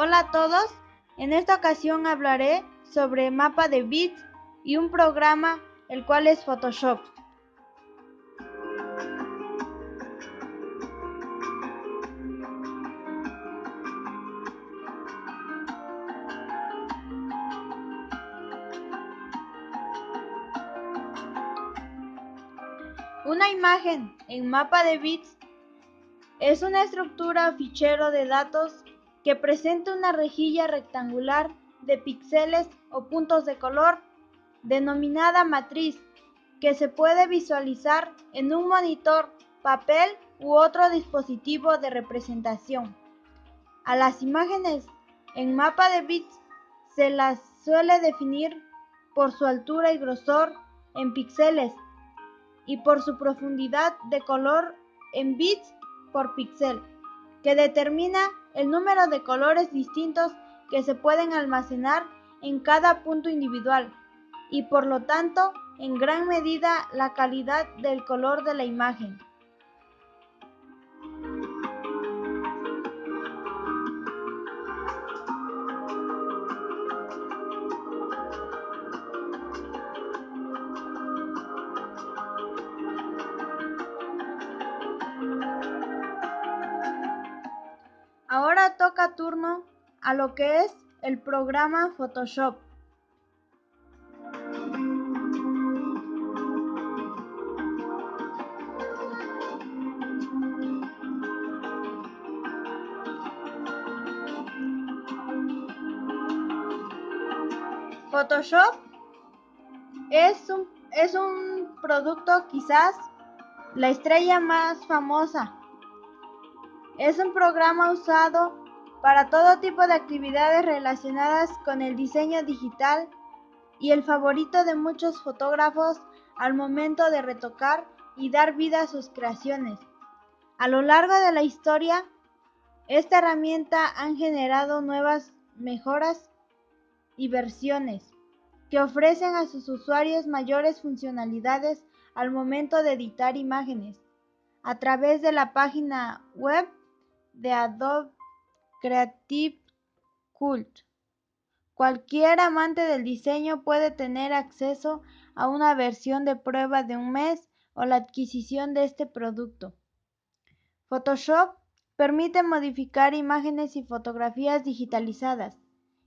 Hola a todos, en esta ocasión hablaré sobre mapa de bits y un programa el cual es Photoshop. Una imagen en mapa de bits es una estructura o fichero de datos que presenta una rejilla rectangular de píxeles o puntos de color, denominada matriz, que se puede visualizar en un monitor, papel u otro dispositivo de representación. A las imágenes en mapa de bits se las suele definir por su altura y grosor en píxeles y por su profundidad de color en bits por píxel, que determina el número de colores distintos que se pueden almacenar en cada punto individual y por lo tanto en gran medida la calidad del color de la imagen. Ahora toca turno a lo que es el programa Photoshop. Photoshop es un, es un producto quizás la estrella más famosa es un programa usado para todo tipo de actividades relacionadas con el diseño digital y el favorito de muchos fotógrafos al momento de retocar y dar vida a sus creaciones. A lo largo de la historia, esta herramienta han generado nuevas mejoras y versiones que ofrecen a sus usuarios mayores funcionalidades al momento de editar imágenes a través de la página web de Adobe Creative Cult. Cualquier amante del diseño puede tener acceso a una versión de prueba de un mes o la adquisición de este producto. Photoshop permite modificar imágenes y fotografías digitalizadas.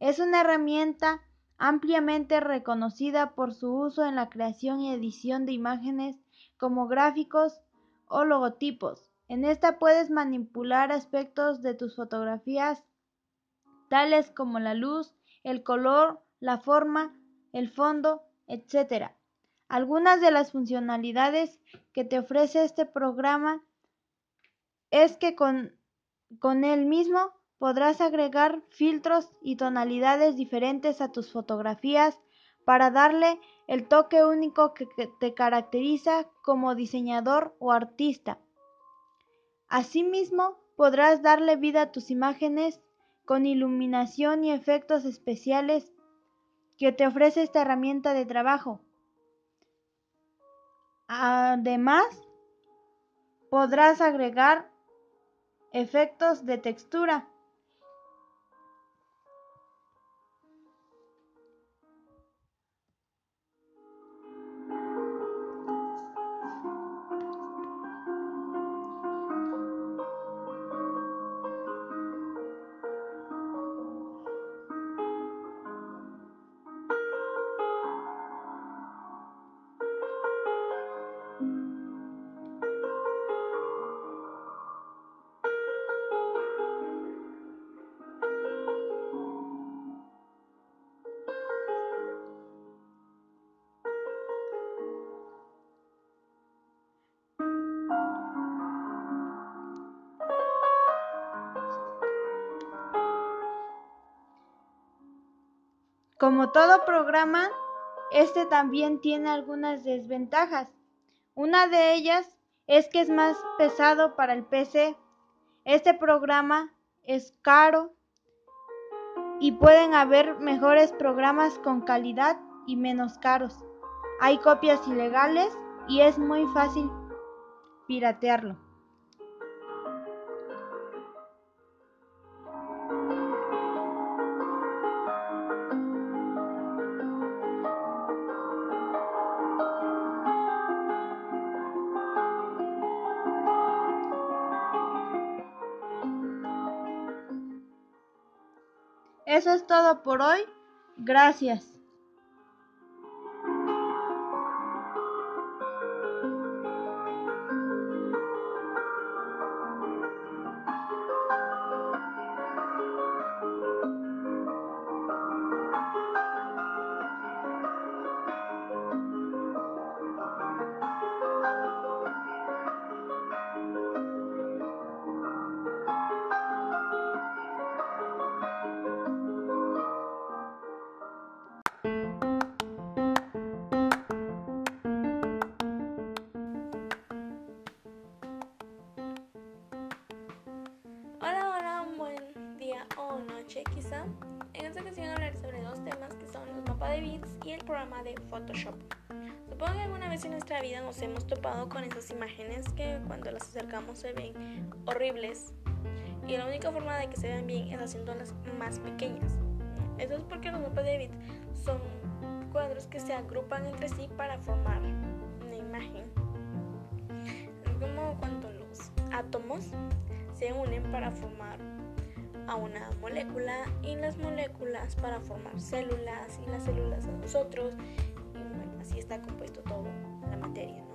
Es una herramienta ampliamente reconocida por su uso en la creación y edición de imágenes como gráficos o logotipos. En esta puedes manipular aspectos de tus fotografías, tales como la luz, el color, la forma, el fondo, etc. Algunas de las funcionalidades que te ofrece este programa es que con, con él mismo podrás agregar filtros y tonalidades diferentes a tus fotografías para darle el toque único que te caracteriza como diseñador o artista. Asimismo, podrás darle vida a tus imágenes con iluminación y efectos especiales que te ofrece esta herramienta de trabajo. Además, podrás agregar efectos de textura Como todo programa, este también tiene algunas desventajas. Una de ellas es que es más pesado para el PC. Este programa es caro y pueden haber mejores programas con calidad y menos caros. Hay copias ilegales y es muy fácil piratearlo. Eso es todo por hoy. Gracias. Ocasión hablaré sobre dos temas que son los mapas de bits y el programa de Photoshop. Supongo que alguna vez en nuestra vida nos hemos topado con esas imágenes que cuando las acercamos se ven horribles y la única forma de que se vean bien es haciéndolas más pequeñas. Eso es porque los mapas de bits son cuadros que se agrupan entre sí para formar una imagen. Es como cuando los átomos se unen para formar a una molécula y las moléculas para formar células y las células a nosotros y bueno, así está compuesto todo la materia, ¿no?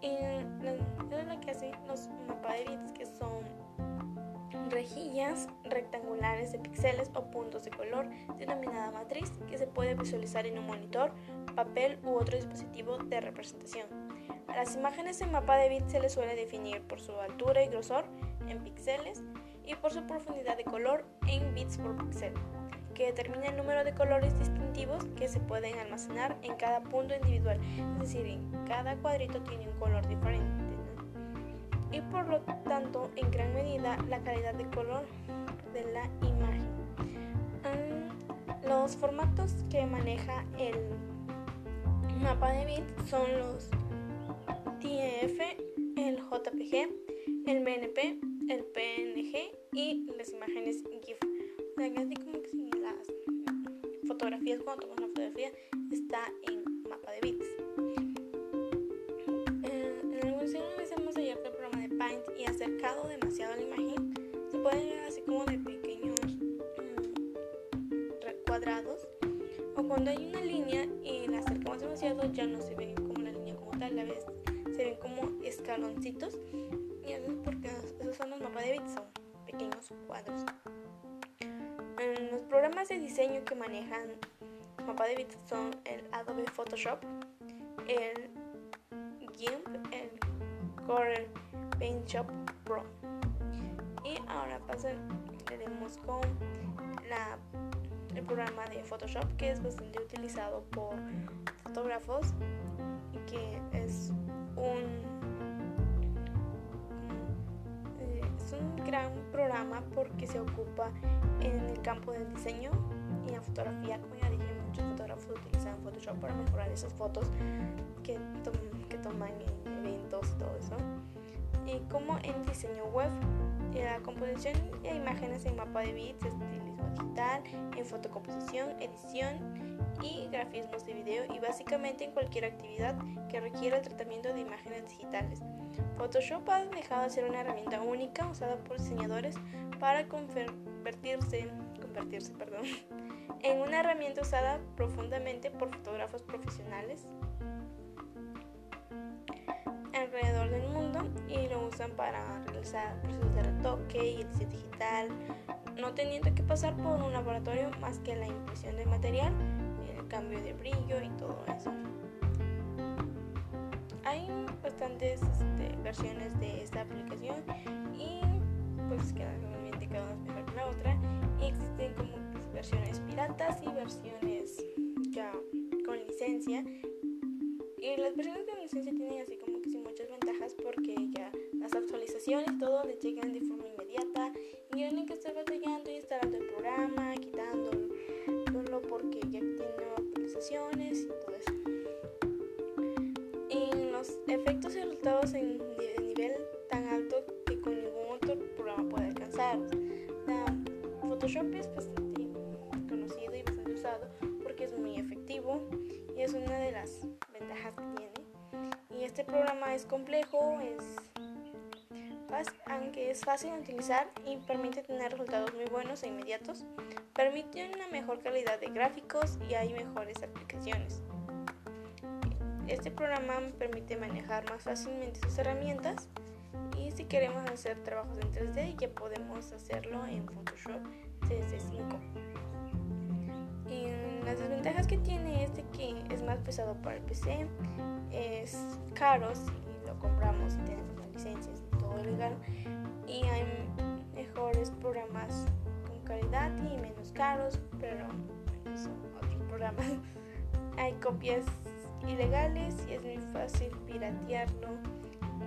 Y es lo que hacen los bits que son rejillas rectangulares de píxeles o puntos de color denominada matriz que se puede visualizar en un monitor, papel u otro dispositivo de representación. A las imágenes en mapa de bits se les suele definir por su altura y grosor en píxeles y por su profundidad de color en bits por píxel, que determina el número de colores distintivos que se pueden almacenar en cada punto individual, es decir, en cada cuadrito tiene un color diferente. Y por lo tanto, en gran medida, la calidad de color de la imagen. Mm, los formatos que maneja el mapa de bits son los TF, el JPG, el BNP, el PNG y las imágenes GIF. O sea, así como que si las fotografías, cuando tomas una fotografía, está en mapa de bits. Eh, en algunas vez hemos abierto el programa de Paint y acercado demasiado a la imagen, se pueden ver así como de pequeños mm, cuadrados. O cuando hay una línea y la acercamos demasiado, ya no se ve como la línea como tal, la vez se ven como escaloncitos cuadros. Los programas de diseño que manejan mapa de son el Adobe Photoshop, el GIMP, el Corel Paint Shop Pro. Y ahora pasaremos con la, el programa de Photoshop que es bastante utilizado por fotógrafos y que es un un gran programa porque se ocupa en el campo del diseño y la fotografía. Como ya dije, muchos fotógrafos utilizan Photoshop para mejorar esas fotos que, que toman en eventos y todo eso. Y como en diseño web, la composición de imágenes en mapa de bits, estilismo digital, en fotocomposición, edición y grafismos de video y básicamente en cualquier actividad que requiera el tratamiento de imágenes digitales. Photoshop ha dejado de ser una herramienta única usada por diseñadores para convertirse, convertirse perdón, en una herramienta usada profundamente por fotógrafos profesionales alrededor del mundo y lo usan para realizar procesos de retoque y edición digital, no teniendo que pasar por un laboratorio más que la impresión de material cambio de brillo y todo eso. Hay bastantes este, versiones de esta aplicación y pues cada, obviamente cada una mejor que la otra. Y existen como pues, versiones piratas y versiones ya con licencia. Y las versiones con licencia tienen así como que sí muchas ventajas porque ya las actualizaciones todo les llegan de forma inmediata. Y tienen que estar batallando Photoshop es bastante conocido y bastante usado porque es muy efectivo y es una de las ventajas que tiene. Y este programa es complejo, es aunque es fácil de utilizar y permite tener resultados muy buenos e inmediatos, permite una mejor calidad de gráficos y hay mejores aplicaciones. Este programa me permite manejar más fácilmente sus herramientas y si queremos hacer trabajos en 3D ya podemos hacerlo en Photoshop CS5. Y las desventajas que tiene es de que es más pesado para el PC, es caro si lo compramos y tenemos las licencias y todo legal y hay mejores programas con calidad y menos caros, pero son otros programas. hay copias ilegales y es muy fácil piratearlo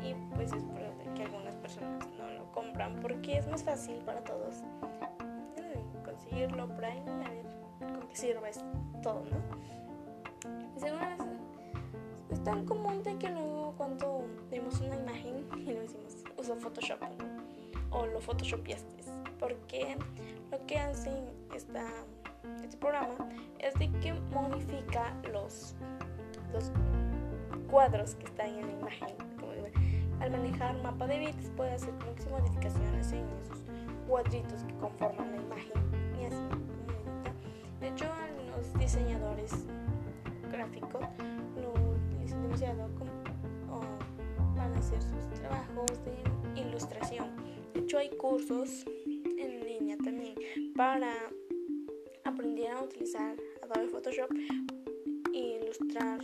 y pues es por que algunas personas no lo compran porque es más fácil para todos conseguirlo por ahí a ver con qué sirve es todo, ¿no? Según es tan común de que luego cuando vemos una imagen y lo decimos uso Photoshop o lo photoshopiaste porque lo que hace esta, este programa es de que modifica los los cuadros que están en la imagen. al manejar mapa de bits puede hacer modificaciones en esos cuadritos que conforman la imagen De hecho, los diseñadores gráficos lo utilizan demasiado para hacer sus trabajos de ilustración. De hecho, hay cursos en línea también para aprender a utilizar Adobe Photoshop ilustrar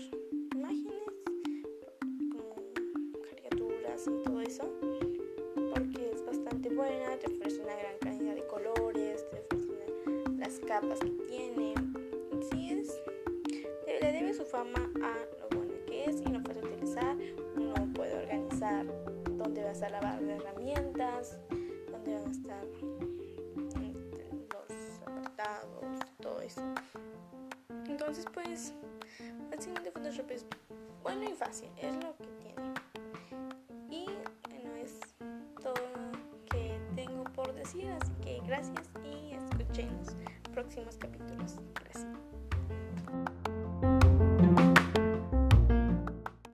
imágenes como caricaturas y todo eso porque es bastante buena, te ofrece una gran cantidad de colores, te ofrece las capas tiene. Es, le debe su fama a lo bueno que es y lo puede utilizar. Uno puede organizar dónde va a estar la barra de herramientas, dónde van a estar los apartados, todo eso. Entonces pues de Photoshop es bueno y fácil, es lo que tiene. Y bueno, es todo lo que tengo por decir, así que gracias y escuchen los próximos capítulos.